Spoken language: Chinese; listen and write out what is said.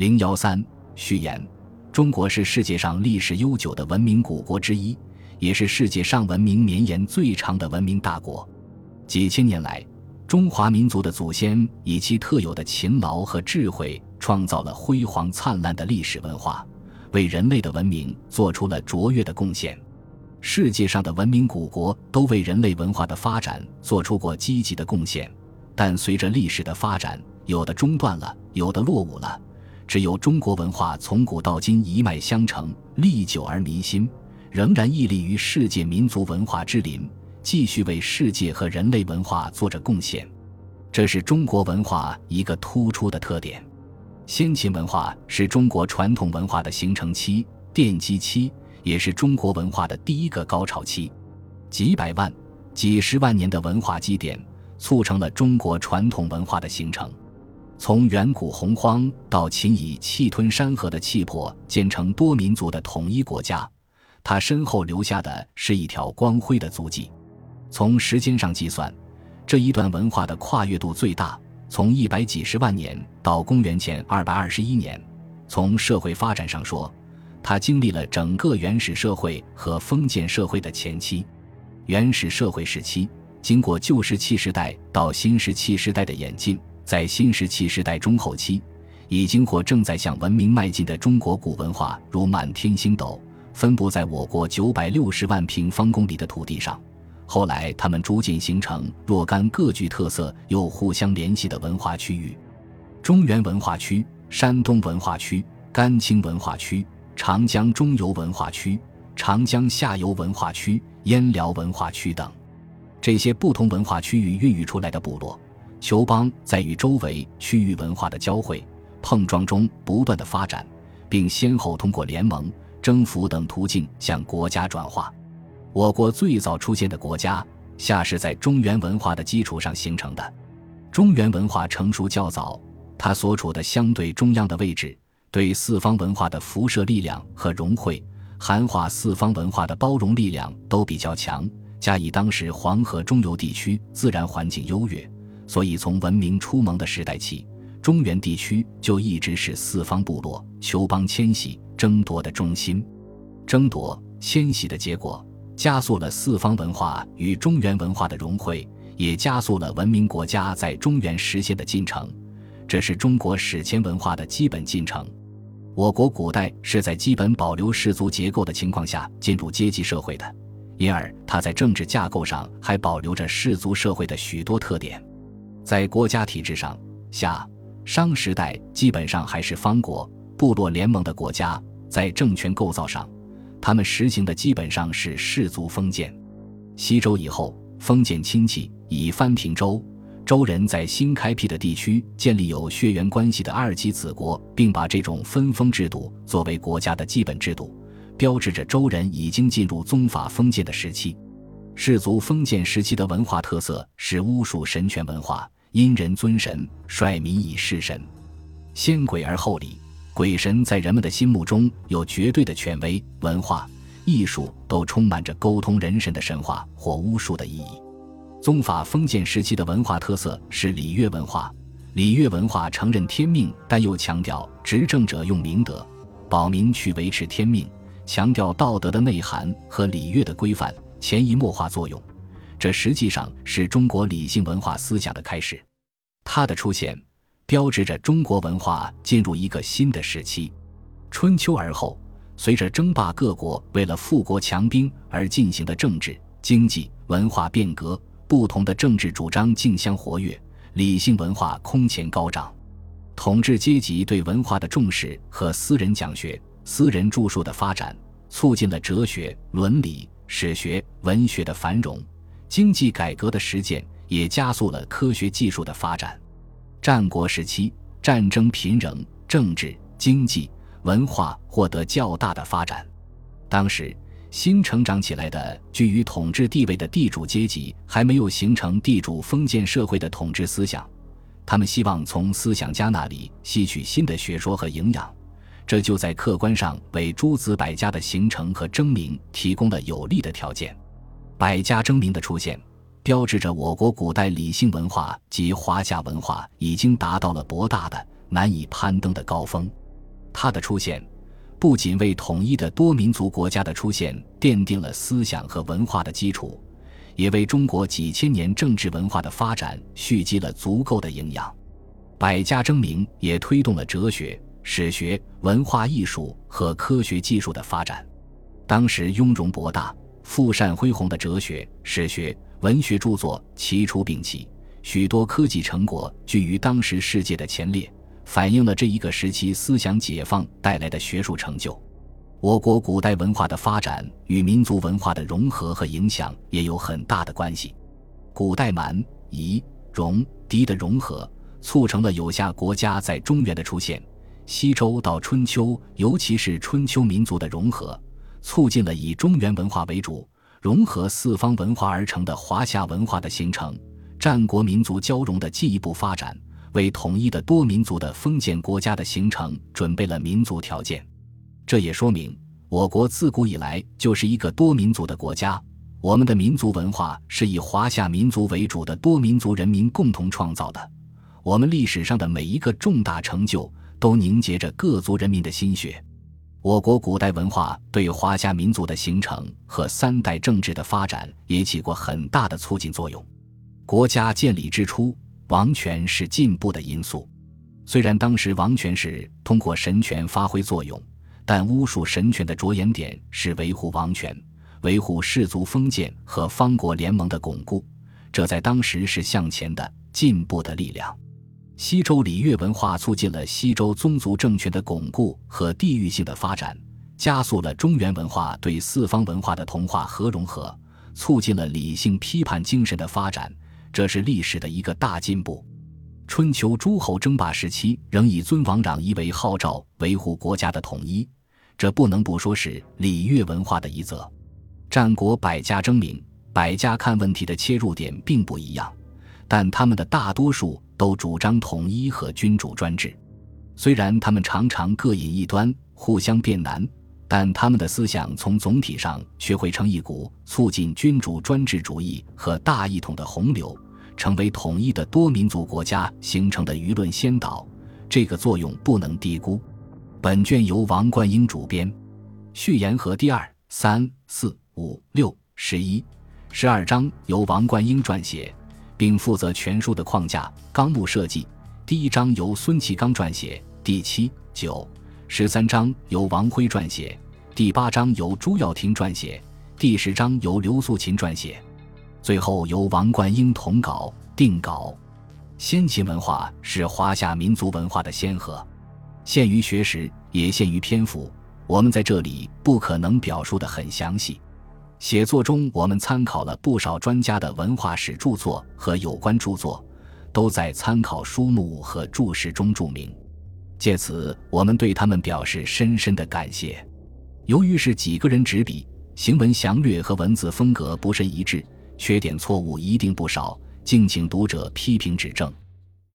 零幺三序言：中国是世界上历史悠久的文明古国之一，也是世界上文明绵延最长的文明大国。几千年来，中华民族的祖先以其特有的勤劳和智慧，创造了辉煌灿烂的历史文化，为人类的文明做出了卓越的贡献。世界上的文明古国都为人类文化的发展做出过积极的贡献，但随着历史的发展，有的中断了，有的落伍了。只有中国文化从古到今一脉相承，历久而弥新，仍然屹立于世界民族文化之林。继续为世界和人类文化做着贡献，这是中国文化一个突出的特点。先秦文化是中国传统文化的形成期、奠基期，也是中国文化的第一个高潮期。几百万、几十万年的文化积淀，促成了中国传统文化的形成。从远古洪荒到秦以气吞山河的气魄建成多民族的统一国家，他身后留下的是一条光辉的足迹。从时间上计算，这一段文化的跨越度最大，从一百几十万年到公元前二百二十一年。从社会发展上说，它经历了整个原始社会和封建社会的前期。原始社会时期经过旧石器时代到新石器时代的演进，在新石器时代中后期，已经或正在向文明迈进的中国古文化如满天星斗，分布在我国九百六十万平方公里的土地上。后来，他们逐渐形成若干各具特色又互相联系的文化区域：中原文化区、山东文化区、甘青文化区、长江中游文化区、长江下游文化区、燕辽文化区等。这些不同文化区域孕育出来的部落、酋邦，在与周围区域文化的交汇、碰撞中不断的发展，并先后通过联盟、征服等途径向国家转化。我国最早出现的国家夏是在中原文化的基础上形成的。中原文化成熟较早，它所处的相对中央的位置，对四方文化的辐射力量和融汇、含化四方文化的包容力量都比较强。加以当时黄河中游地区自然环境优越，所以从文明初萌的时代起，中原地区就一直是四方部落、酋邦迁徙争夺的中心。争夺、迁徙的结果。加速了四方文化与中原文化的融汇，也加速了文明国家在中原实现的进程。这是中国史前文化的基本进程。我国古代是在基本保留氏族结构的情况下进入阶级社会的，因而它在政治架构上还保留着氏族社会的许多特点。在国家体制上，夏、商时代基本上还是方国、部落联盟的国家，在政权构造上。他们实行的基本上是氏族封建。西周以后，封建亲戚以藩平周，周人在新开辟的地区建立有血缘关系的二级子国，并把这种分封制度作为国家的基本制度，标志着周人已经进入宗法封建的时期。氏族封建时期的文化特色是巫术神权文化，因人尊神，率民以事神，先鬼而后礼。鬼神在人们的心目中有绝对的权威，文化、艺术都充满着沟通人神的神话或巫术的意义。宗法封建时期的文化特色是礼乐文化，礼乐文化承认天命，但又强调执政者用明德保民去维持天命，强调道德的内涵和礼乐的规范潜移默化作用。这实际上是中国理性文化思想的开始。它的出现。标志着中国文化进入一个新的时期。春秋而后，随着争霸各国为了富国强兵而进行的政治、经济、文化变革，不同的政治主张竞相活跃，理性文化空前高涨。统治阶级对文化的重视和私人讲学、私人著述的发展，促进了哲学、伦理、史学、文学的繁荣。经济改革的实践也加速了科学技术的发展。战国时期，战争频仍，政治、经济、文化获得较大的发展。当时，新成长起来的居于统治地位的地主阶级还没有形成地主封建社会的统治思想，他们希望从思想家那里吸取新的学说和营养，这就在客观上为诸子百家的形成和争鸣提供了有利的条件。百家争鸣的出现。标志着我国古代理性文化及华夏文化已经达到了博大的、难以攀登的高峰。它的出现不仅为统一的多民族国家的出现奠定了思想和文化的基础，也为中国几千年政治文化的发展蓄积了足够的营养。百家争鸣也推动了哲学、史学、文化艺术和科学技术的发展。当时雍容博大、富善恢宏的哲学、史学、文学著作齐出并起，许多科技成果居于当时世界的前列，反映了这一个时期思想解放带来的学术成就。我国古代文化的发展与民族文化的融合和影响也有很大的关系。古代蛮、夷、戎、狄的融合，促成了有夏国家在中原的出现；西周到春秋，尤其是春秋民族的融合。促进了以中原文化为主、融合四方文化而成的华夏文化的形成，战国民族交融的进一步发展，为统一的多民族的封建国家的形成准备了民族条件。这也说明，我国自古以来就是一个多民族的国家。我们的民族文化是以华夏民族为主的多民族人民共同创造的。我们历史上的每一个重大成就，都凝结着各族人民的心血。我国古代文化对华夏民族的形成和三代政治的发展也起过很大的促进作用。国家建立之初，王权是进步的因素。虽然当时王权是通过神权发挥作用，但巫术神权的着眼点是维护王权、维护氏族封建和方国联盟的巩固，这在当时是向前的进步的力量。西周礼乐文化促进了西周宗族政权的巩固和地域性的发展，加速了中原文化对四方文化的同化和融合，促进了理性批判精神的发展，这是历史的一个大进步。春秋诸侯争霸时期仍以尊王攘夷为号召，维护国家的统一，这不能不说是礼乐文化的一则。战国百家争鸣，百家看问题的切入点并不一样，但他们的大多数。都主张统一和君主专制，虽然他们常常各引一端，互相辩难，但他们的思想从总体上却汇成一股促进君主专制主义和大一统的洪流，成为统一的多民族国家形成的舆论先导。这个作用不能低估。本卷由王冠英主编，序言和第二、三、四、五、六、十一、十二章由王冠英撰写。并负责全书的框架、纲目设计。第一章由孙其刚撰写，第七、九、十三章由王辉撰写，第八章由朱耀庭撰写，第十章由刘素琴撰写，最后由王冠英统稿定稿。先秦文化是华夏民族文化的先河，限于学识，也限于篇幅，我们在这里不可能表述的很详细。写作中，我们参考了不少专家的文化史著作和有关著作，都在参考书目和注释中注明。借此，我们对他们表示深深的感谢。由于是几个人执笔，行文详略和文字风格不甚一致，缺点错误一定不少，敬请读者批评指正。